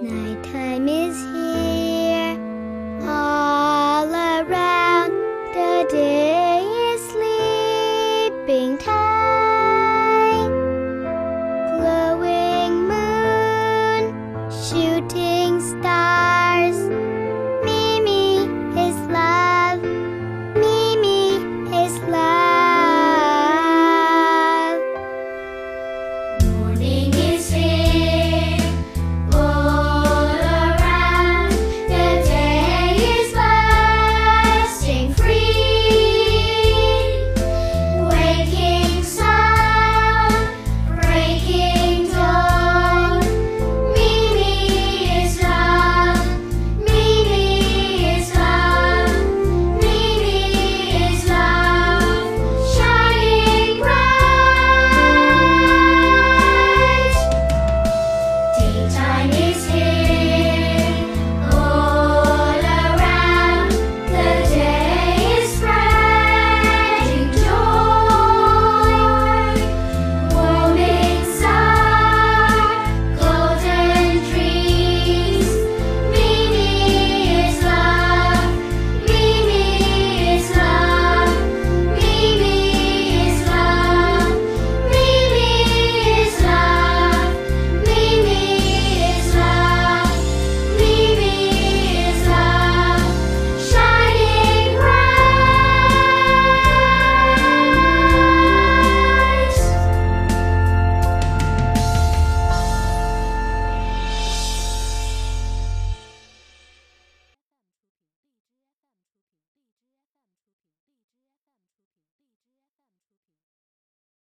Nighttime is here. All around the day is sleeping time. Glowing moon, shooting stars.